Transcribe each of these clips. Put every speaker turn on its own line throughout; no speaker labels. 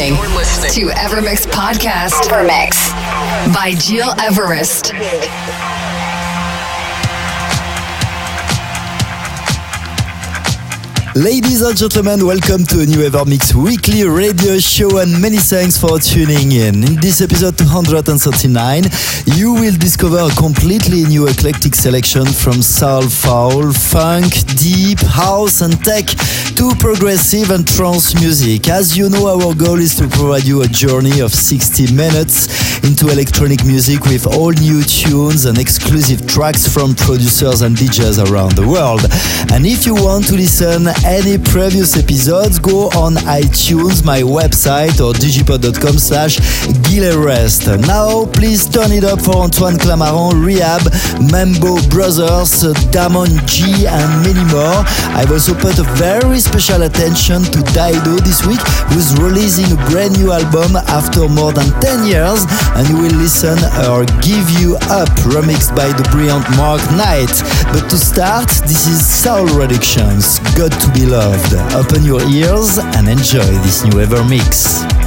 You're listening, to Evermix Podcast. Evermix by Gil Everest.
Ladies and gentlemen, welcome to a new Evermix weekly radio show and many thanks for tuning in. In this episode 239, you will discover a completely new eclectic selection from soul, foul, funk, deep, house and tech to progressive and trance music. As you know, our goal is to provide you a journey of 60 minutes into electronic music with all new tunes and exclusive tracks from producers and DJs around the world. And if you want to listen any previous episodes, go on iTunes, my website, or digipod.com slash Gilerest. Now, please turn it up for Antoine Clamaran, Rehab, Mambo Brothers, Damon G, and many more. I've also put a very special attention to Dido this week, who's releasing a brand new album after more than 10 years, and you will listen or Give You Up, remixed by the brilliant Mark Knight. But to start, this is Soul Reductions, Got to be loved. Open your ears and enjoy this new Ever Mix.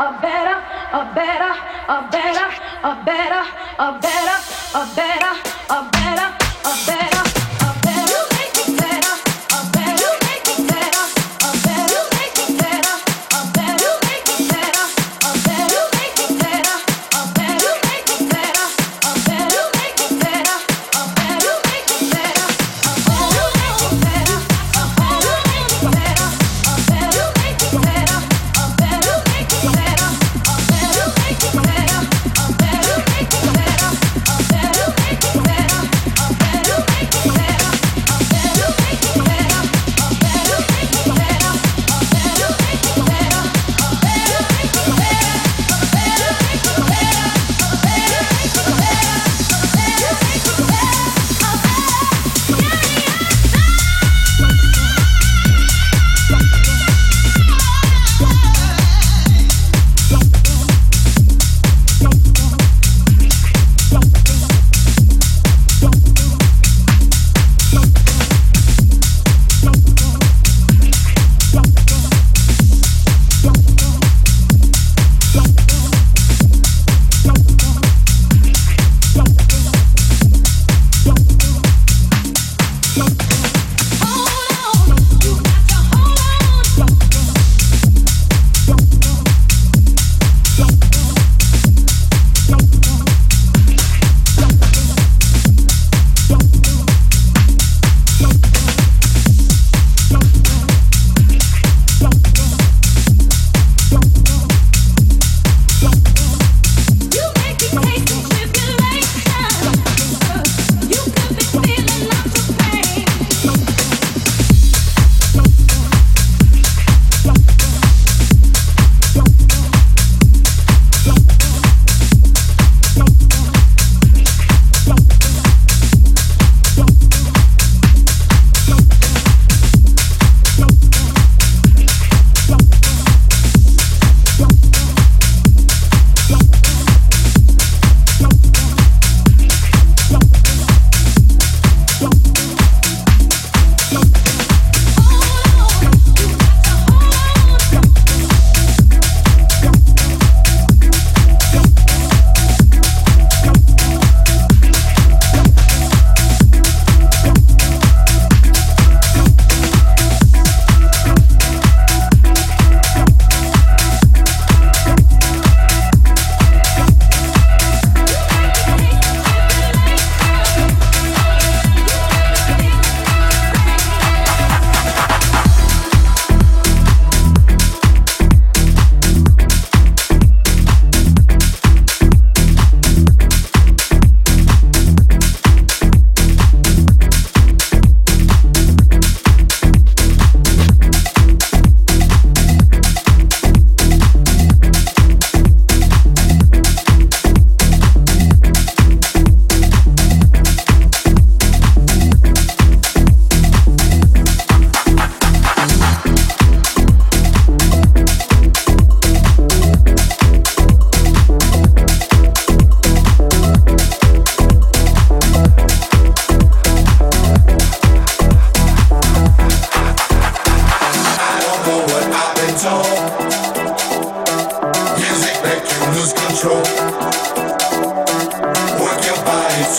a better, a better, a better, a better, a better, a
better, a better.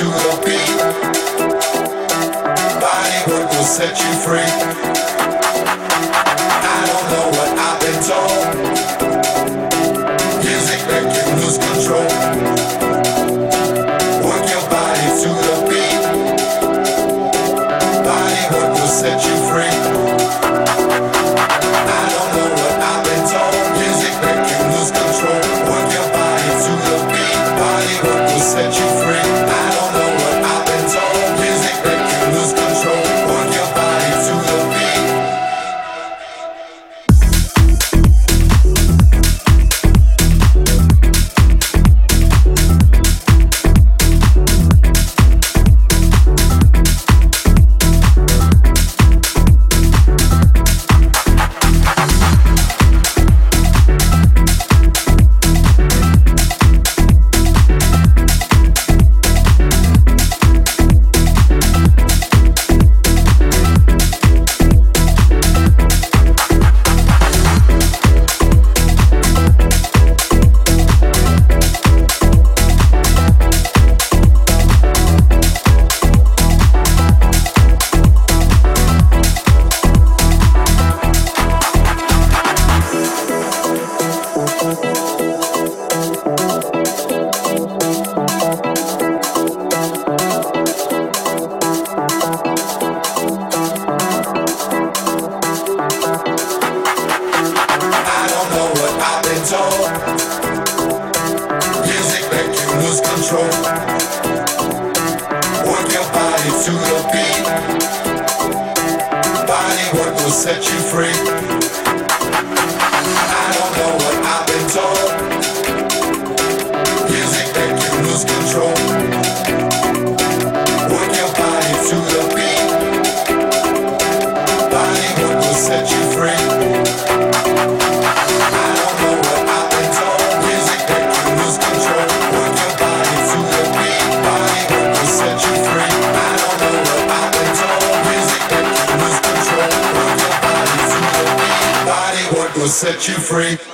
to
the beat. Body work will set you free.
free. Set you free.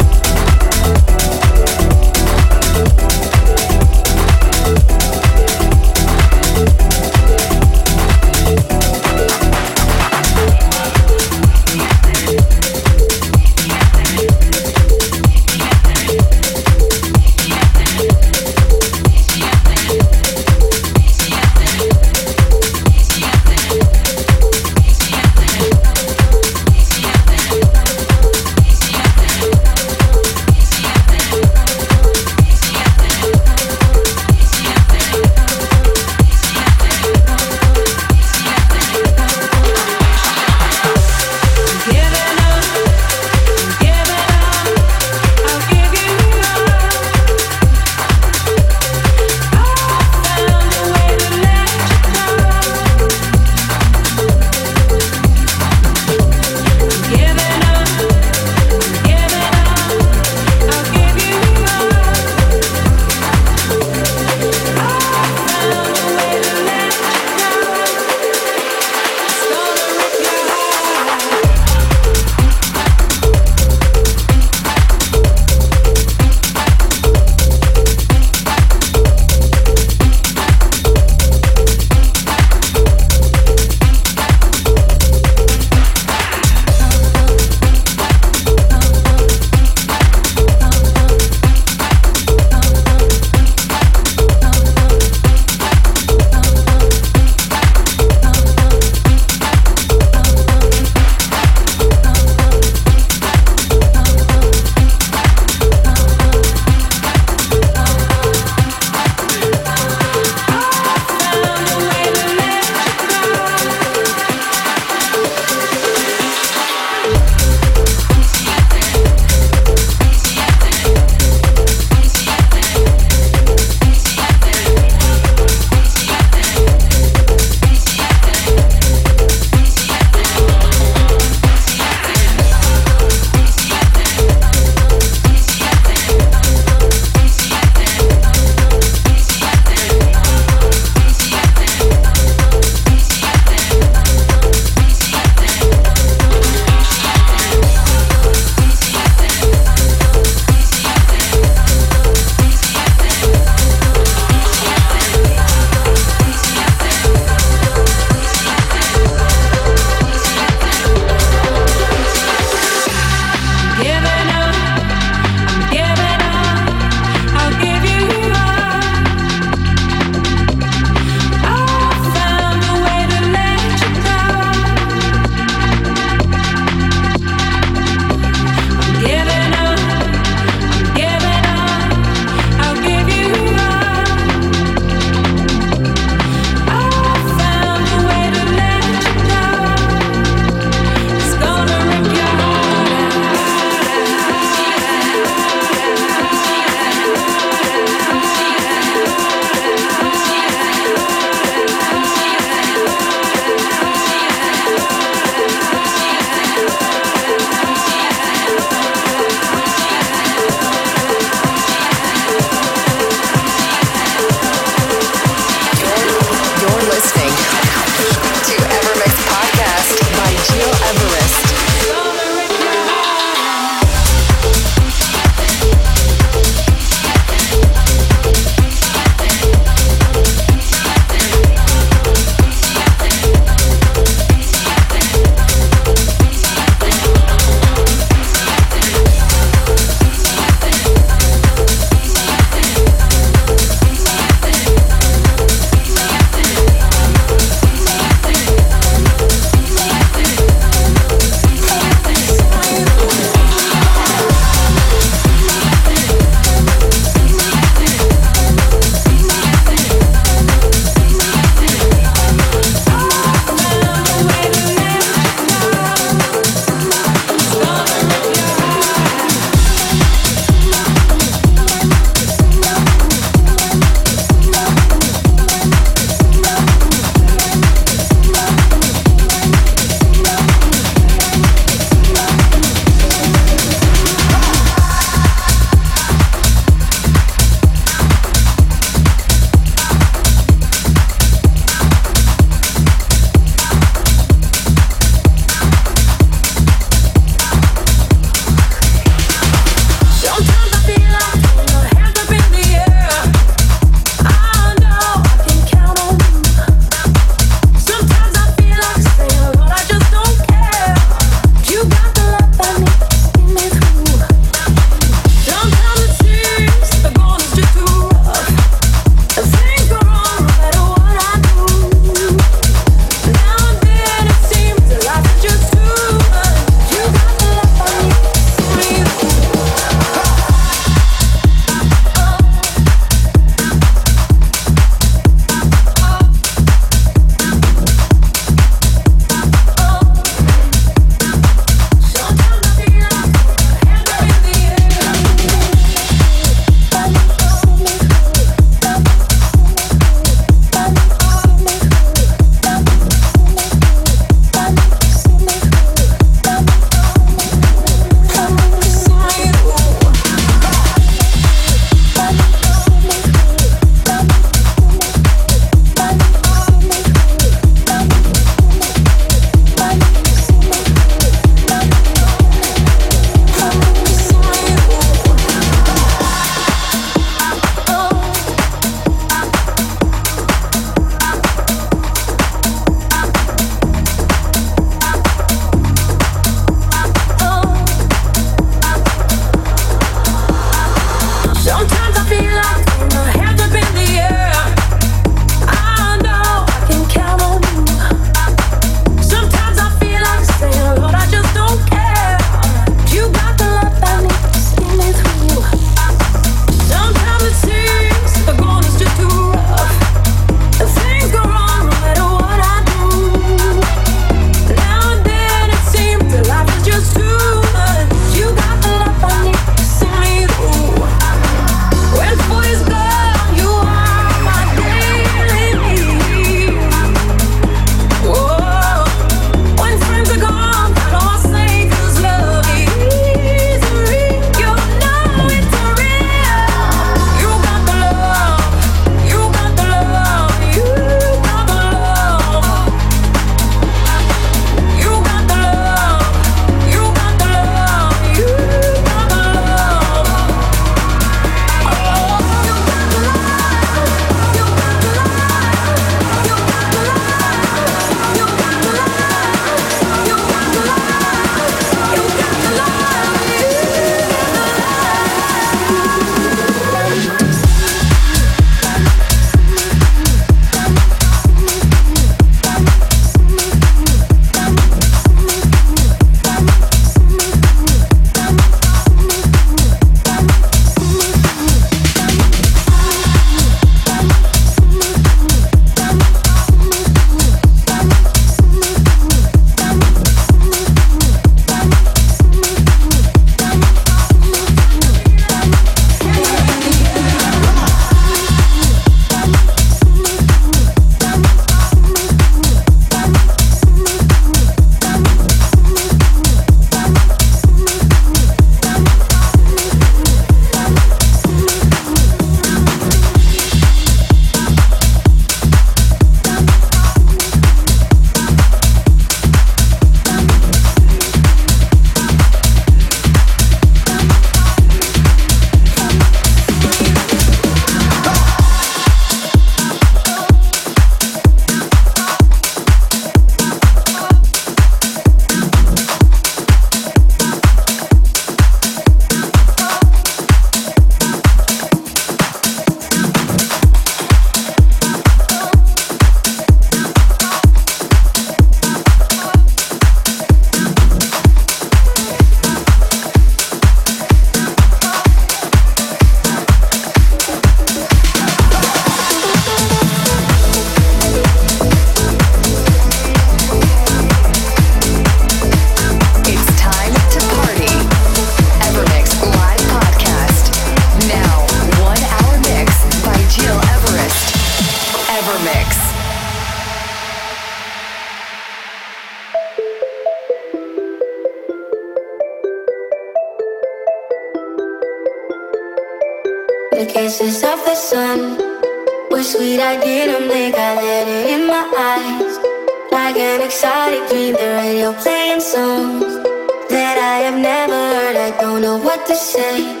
To say.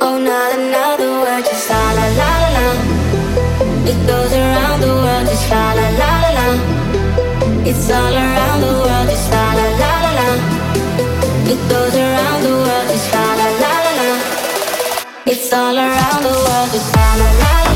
Oh, not another word, just la la la la la. It goes around the world, just la la la la la. It's all around the world, just la la la la la. It goes around the world, just la la la la la. It's all around the world, just la la la la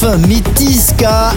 Cerf,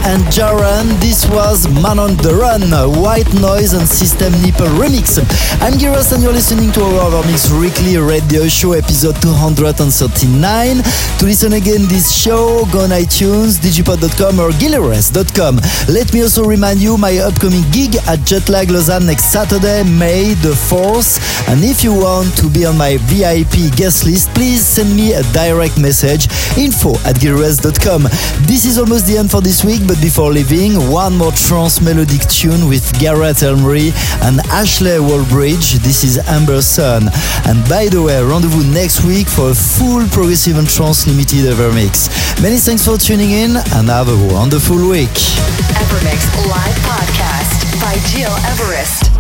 And Jaren. This was Man on the Run, White Noise and System Nipple Remix. I'm Gil Everest and you're listening to our Evermix Weekly Radio Show episode 239. To listen again this show, go on iTunes, digipod.com or gileverest.com. Let me also remind you my upcoming gig at Jetlag Lausanne next Saturday, May the 4th. And if you want to be on my VIP guest list, please send me a direct message info at gileverest.com. This is almost the end for this week, but before leaving, one more trance melodic tune with Gareth Emery and Ashley Wallbridge. This is Amber Sun. And by the way, rendezvous next week for a full progressive and trance limited ever mix. Many thanks for tuning in and have a wonderful week.
Evermix Live Podcast by Gil Everest.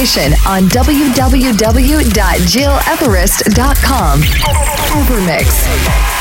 Information on www.gileverest.com. Evermix.